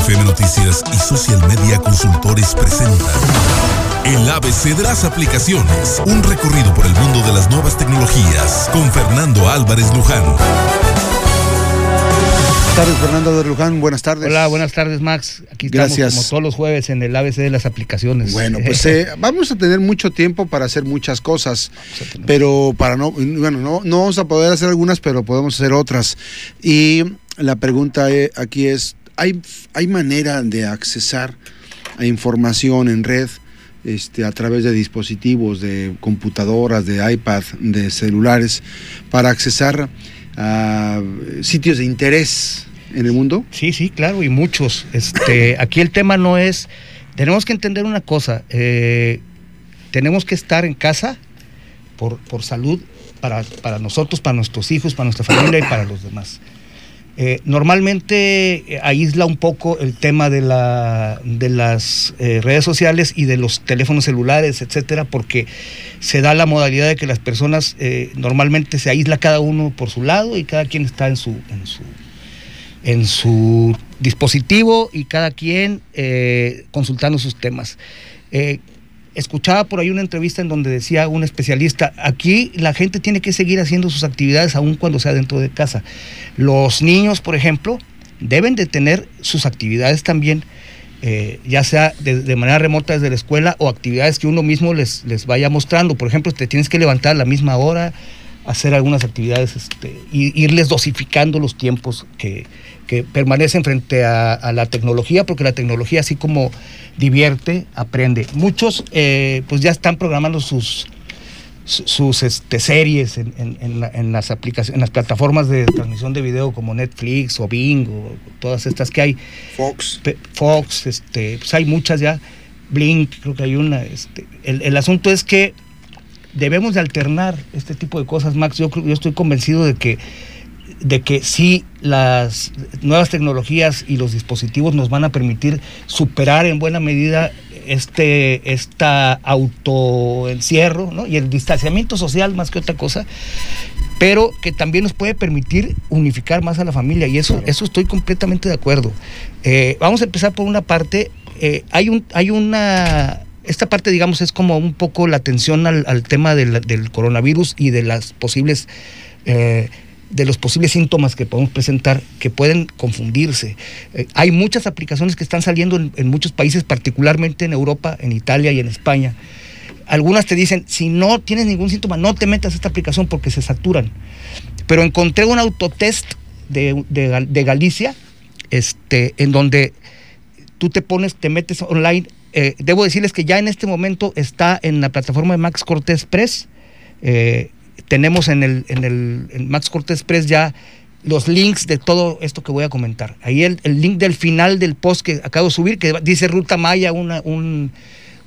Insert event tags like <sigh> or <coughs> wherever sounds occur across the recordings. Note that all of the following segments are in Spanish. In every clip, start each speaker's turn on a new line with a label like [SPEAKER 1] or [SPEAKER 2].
[SPEAKER 1] FM Noticias y Social Media Consultores presentan El ABC de las aplicaciones, un recorrido por el mundo de las nuevas tecnologías con Fernando Álvarez Luján.
[SPEAKER 2] Buenas tardes, Fernando de Luján. Buenas tardes.
[SPEAKER 3] Hola, buenas tardes, Max. Aquí estamos como todos los jueves en el ABC de las aplicaciones.
[SPEAKER 2] Bueno, pues <laughs> eh, vamos a tener mucho tiempo para hacer muchas cosas, pero para no, bueno, no, no vamos a poder hacer algunas, pero podemos hacer otras. Y la pregunta eh, aquí es, ¿hay, ¿hay manera de accesar a información en red este, a través de dispositivos, de computadoras, de iPad, de celulares, para accesar a sitios de interés en el mundo?
[SPEAKER 3] Sí, sí, claro, y muchos. Este, <coughs> aquí el tema no es, tenemos que entender una cosa, eh, tenemos que estar en casa por, por salud para, para nosotros, para nuestros hijos, para nuestra familia y para los demás. Eh, normalmente eh, aísla un poco el tema de, la, de las eh, redes sociales y de los teléfonos celulares, etcétera, porque se da la modalidad de que las personas normalmente se aísla cada uno por su lado y cada quien está en su, en su, en su dispositivo y cada quien consultando sus temas escuchaba por ahí una entrevista en donde decía un especialista, aquí la gente tiene que seguir haciendo sus actividades aún cuando sea dentro de casa. Los niños, por ejemplo, deben de tener sus actividades también, eh, ya sea de, manera remota desde la escuela o actividades que uno mismo les, les vaya mostrando. Por ejemplo, te tienes que levantar a la misma hora, hacer algunas actividades, este, irles dosificando los tiempos que, permanecen frente a, la tecnología, porque la tecnología así como divierte, aprende. Muchos eh, pues ya están programando sus, sus este, series en, las aplicaciones, en las plataformas de transmisión de video como Netflix o Bing o todas estas que hay.
[SPEAKER 2] Fox.
[SPEAKER 3] Fox, este, pues hay muchas ya. Blink, creo que hay una. Este, el, el asunto es que debemos de alternar este tipo de cosas, Max. Yo, yo estoy convencido de que, de que sí las nuevas tecnologías y los dispositivos nos van a permitir superar en buena medida este esta autoencierro ¿no? y el distanciamiento social más que otra cosa pero que también nos puede permitir unificar más a la familia y eso eso estoy completamente de acuerdo eh, vamos a empezar por una parte eh, hay un hay una esta parte, digamos, es como un poco la atención al, tema del, coronavirus y de las posibles, eh, de los posibles síntomas que podemos presentar que pueden confundirse. Eh, hay muchas aplicaciones que están saliendo en, muchos países, particularmente en Europa, en Italia y en España. Algunas te dicen, si no tienes ningún síntoma, no te metas a esta aplicación porque se saturan. Pero encontré un autotest de, de Galicia, este, en donde tú te pones, te metes online eh, debo decirles que ya en este momento está en la plataforma de Max Cortés Press. Eh, tenemos en el, en el Max Cortés Press ya los links de todo esto que voy a comentar. Ahí el, link del final del post que acabo de subir, que dice Ruta Maya, un,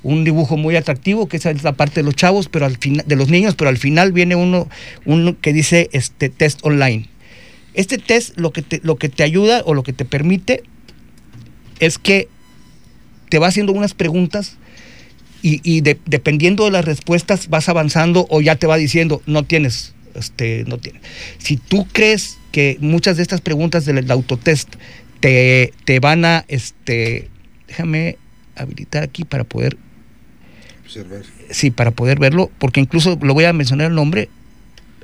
[SPEAKER 3] dibujo muy atractivo, que esa es la parte de los chavos, pero al final, de los niños, pero al final viene uno, uno que dice este test online. Este test lo que te, lo que te ayuda o lo que te permite es que te va haciendo unas preguntas y, dependiendo de las respuestas vas avanzando o ya te va diciendo, no tienes, este, no tienes. Si tú crees que muchas de estas preguntas del, autotest te, te, van a, este, déjame habilitar aquí para poder
[SPEAKER 2] observar.
[SPEAKER 3] Sí, para poder verlo, porque incluso lo voy a mencionar el nombre.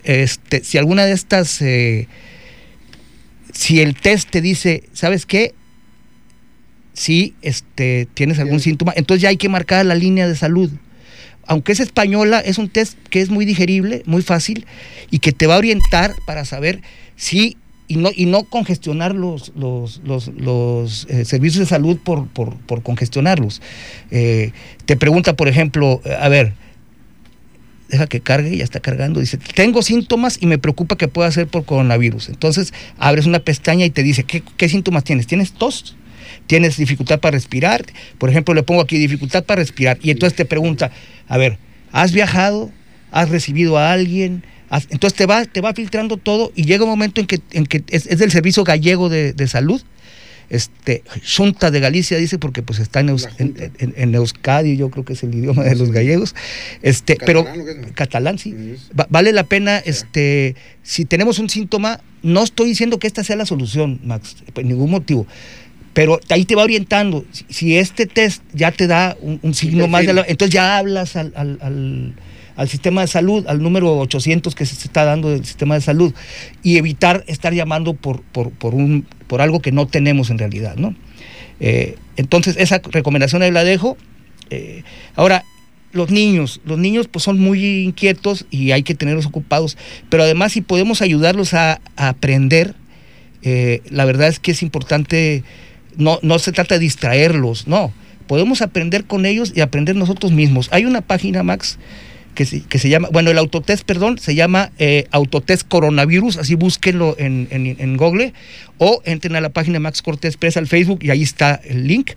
[SPEAKER 3] Este, si alguna de estas, eh, si el test te dice, ¿sabes qué? Si este, tienes algún síntoma, entonces ya hay que marcar la línea de salud. Aunque es española, es un test que es muy digerible, muy fácil y que te va a orientar para saber si y no, y no congestionar los, los, los, eh, servicios de salud por, por, congestionarlos. Eh, te pregunta, por ejemplo, a ver, deja que cargue, ya está cargando, dice, tengo síntomas y me preocupa que pueda ser por coronavirus. Entonces abres una pestaña y te dice, ¿qué, qué síntomas tienes? ¿Tienes tos? Tienes dificultad para respirar, por ejemplo, le pongo aquí dificultad para respirar, y entonces te pregunta, a ver, ¿has viajado? ¿Has recibido a alguien? Entonces te va, te va filtrando todo y llega un momento en que, en que es, del Servicio Gallego de, Salud, este, Junta de Galicia dice porque pues está en, en, Euskadi, yo creo que es el idioma de los gallegos, este, pero catalán sí, vale la pena, este, si tenemos un síntoma, no estoy diciendo que esta sea la solución, Max, por ningún motivo, pero ahí te va orientando. Si, este test ya te da un, signo más, de entonces ya hablas al, al, sistema de salud, al número 800 que se está dando del sistema de salud, y evitar estar llamando por, por, por un, por algo que no tenemos en realidad, ¿no? Eh, entonces, esa recomendación ahí la dejo. Eh, ahora, los niños, los niños pues son muy inquietos y hay que tenerlos ocupados, pero además si podemos ayudarlos a, aprender, eh, la verdad es que es importante, no, no se trata de distraerlos, no, podemos aprender con ellos y aprender nosotros mismos. Hay una página, Max, que se, que se llama, bueno, el autotest, perdón, se llama eh, Autotest Coronavirus, así búsquenlo en, en, Google, o entren a la página Max Cortés Press al Facebook y ahí está el link,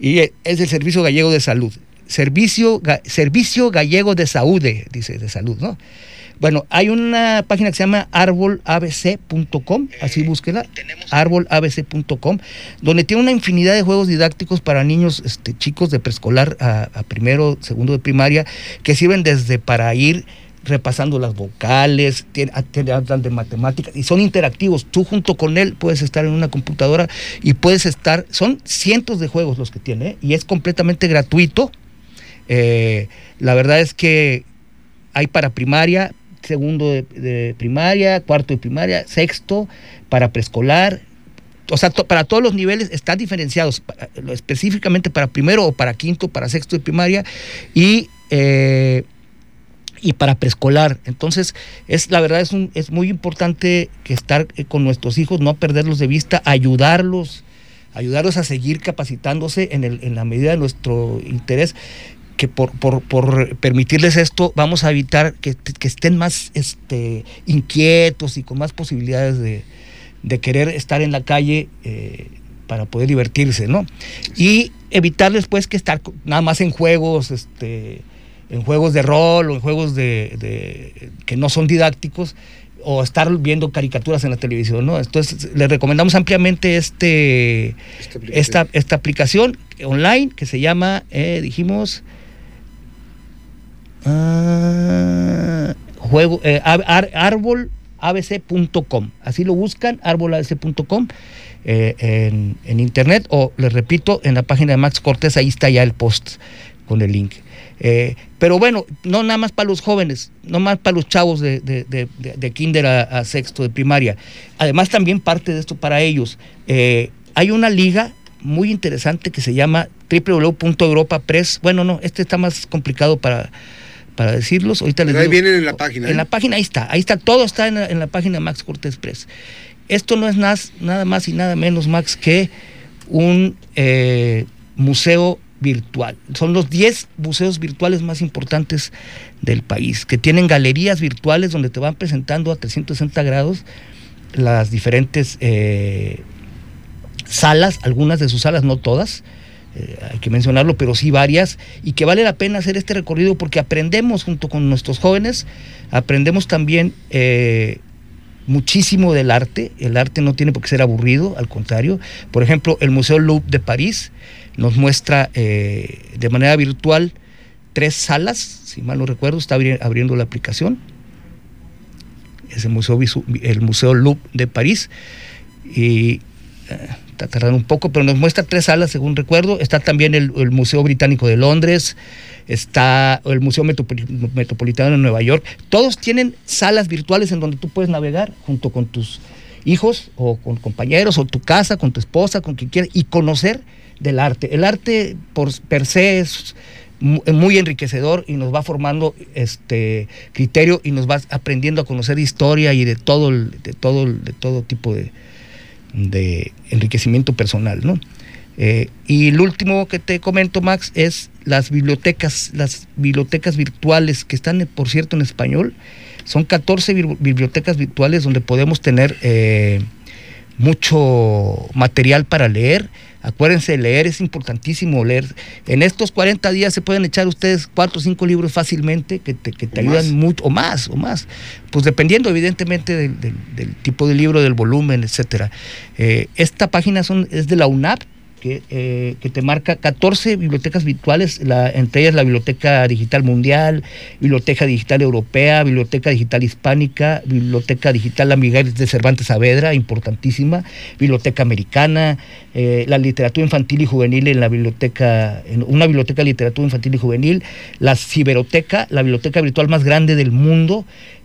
[SPEAKER 3] y es el Servicio Gallego de Salud. Servicio, Servicio Gallego de Salud, dice, de salud, ¿no? Bueno, hay una página que se llama arbolabc.com, así eh, búsquela, arbolabc.com, donde tiene una infinidad de juegos didácticos para niños este, chicos de preescolar a, primero, segundo de primaria, que sirven desde para ir repasando las vocales, hablan de matemáticas y son interactivos. Tú junto con él puedes estar en una computadora y puedes estar, son cientos de juegos los que tiene ¿eh? y es completamente gratuito eh, la verdad es que hay para primaria, segundo de, primaria, cuarto de primaria, sexto, para preescolar. O sea, para todos los niveles están diferenciados, específicamente para primero o para quinto, para sexto de primaria y, eh, y para preescolar. Entonces, es, la verdad es, es muy importante que estar eh, con nuestros hijos, no perderlos de vista, ayudarlos ayudarlos a seguir capacitándose en la medida de nuestro interés que por, permitirles esto vamos a evitar que, estén más este, inquietos y con más posibilidades de, querer estar en la calle eh, para poder divertirse, ¿no? Y evitarles pues que estar nada más en juegos, este, en juegos de rol o en juegos de, que no son didácticos o estar viendo caricaturas en la televisión, ¿no? Entonces les recomendamos ampliamente este, esta, esta, aplicación online que se llama, eh, dijimos, Ah, juego, eh, arbolabc.com. Así lo buscan, arbolabc.com eh, en, en, internet o, les repito, en la página de Max Cortés, ahí está ya el post con el link. Eh, pero bueno, no nada más para los jóvenes, no más para los chavos de, de, kinder a, sexto de primaria. Además también parte de esto para ellos. hay una liga muy interesante que se llama www.europapress. Bueno, no, este está más complicado para, para decirlos. Ahorita les
[SPEAKER 2] ahí vienen en la página.
[SPEAKER 3] En la ¿eh? página, ahí está, ahí está, todo está en la, página de Max Cortés Press. Esto no es nada, nada más y nada menos, Max, que un eh, museo virtual. Son los 10 museos virtuales más importantes del país, que tienen galerías virtuales donde te van presentando a 360 grados las diferentes eh, salas, algunas de sus salas, no todas, eh, hay que mencionarlo, pero sí varias, y que vale la pena hacer este recorrido porque aprendemos junto con nuestros jóvenes, aprendemos también eh, muchísimo del arte, el arte no tiene por qué ser aburrido, al contrario, por ejemplo, el Museo Louvre de París nos muestra eh, de manera virtual tres salas, si mal no recuerdo, está abriendo la aplicación, es el Museo, el Museo Louvre de París, y está tardando un poco, pero nos muestra tres salas, según recuerdo. Está también el, Museo Británico de Londres, está el Museo Metropolitano de Nueva York. Todos tienen salas virtuales en donde tú puedes navegar junto con tus hijos o con compañeros o tu casa, con tu esposa, con quien quieras, y conocer del arte. El arte por per se es muy enriquecedor y nos va formando este criterio y nos va aprendiendo a conocer historia y de todo de todo de todo tipo de, de enriquecimiento personal, ¿no? Eh, y el último que te comento, Max, es las bibliotecas, las bibliotecas virtuales que están, por cierto, en español. Son 14 bibliotecas virtuales donde podemos tener eh, mucho material para leer Acuérdense, leer es importantísimo, leer. En estos 40 días se pueden echar ustedes cuatro o cinco libros fácilmente que te, que te ayudan mucho, o más, o más. Pues dependiendo evidentemente del, tipo de libro, del volumen, etcétera. Eh, esta página son, es de la UNAP, que, eh, que, te marca 14 bibliotecas virtuales, la, entre ellas la Biblioteca Digital Mundial, Biblioteca Digital Europea, Biblioteca Digital Hispánica, Biblioteca Digital La Miguel de Cervantes Saavedra, importantísima, Biblioteca Americana, eh, la literatura infantil y juvenil en la biblioteca, en una biblioteca de literatura infantil y juvenil, la Ciberoteca, la biblioteca virtual más grande del mundo,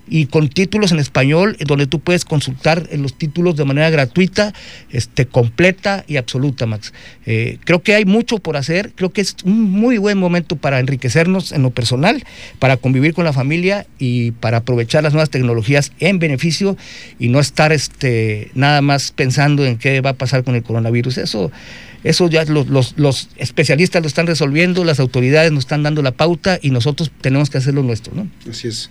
[SPEAKER 3] y con títulos en español, donde tú puedes consultar los títulos de manera gratuita, este, completa y absoluta, Max. Eh, creo que hay mucho por hacer, creo que es un muy buen momento para enriquecernos en lo personal, para convivir con la familia y para aprovechar las nuevas tecnologías en beneficio y no estar este, nada más pensando en qué va a pasar con el coronavirus. Eso eso ya los, los, especialistas lo están resolviendo, las autoridades nos están dando la pauta y nosotros tenemos que hacer lo nuestro. ¿no?
[SPEAKER 2] Así es.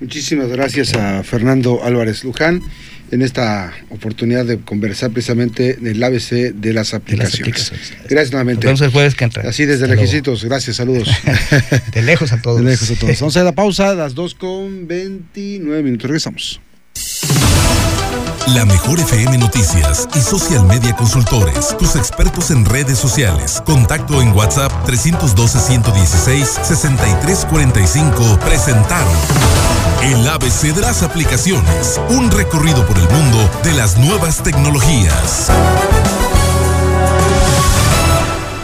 [SPEAKER 2] Muchísimas gracias a Fernando Álvarez Luján en esta oportunidad de conversar precisamente del ABC de las aplicaciones. Gracias nuevamente.
[SPEAKER 3] Entonces el jueves que entra.
[SPEAKER 2] Así desde lejitos. Gracias, saludos. <laughs>
[SPEAKER 3] de lejos a todos.
[SPEAKER 2] De lejos a todos. Vamos a la pausa las 2 con 29 minutos. Regresamos.
[SPEAKER 1] La mejor FM Noticias y Social Media Consultores, tus expertos en redes sociales. Contacto en WhatsApp 312-116-6345 presentaron el ABC de las aplicaciones, un recorrido por el mundo de las nuevas tecnologías.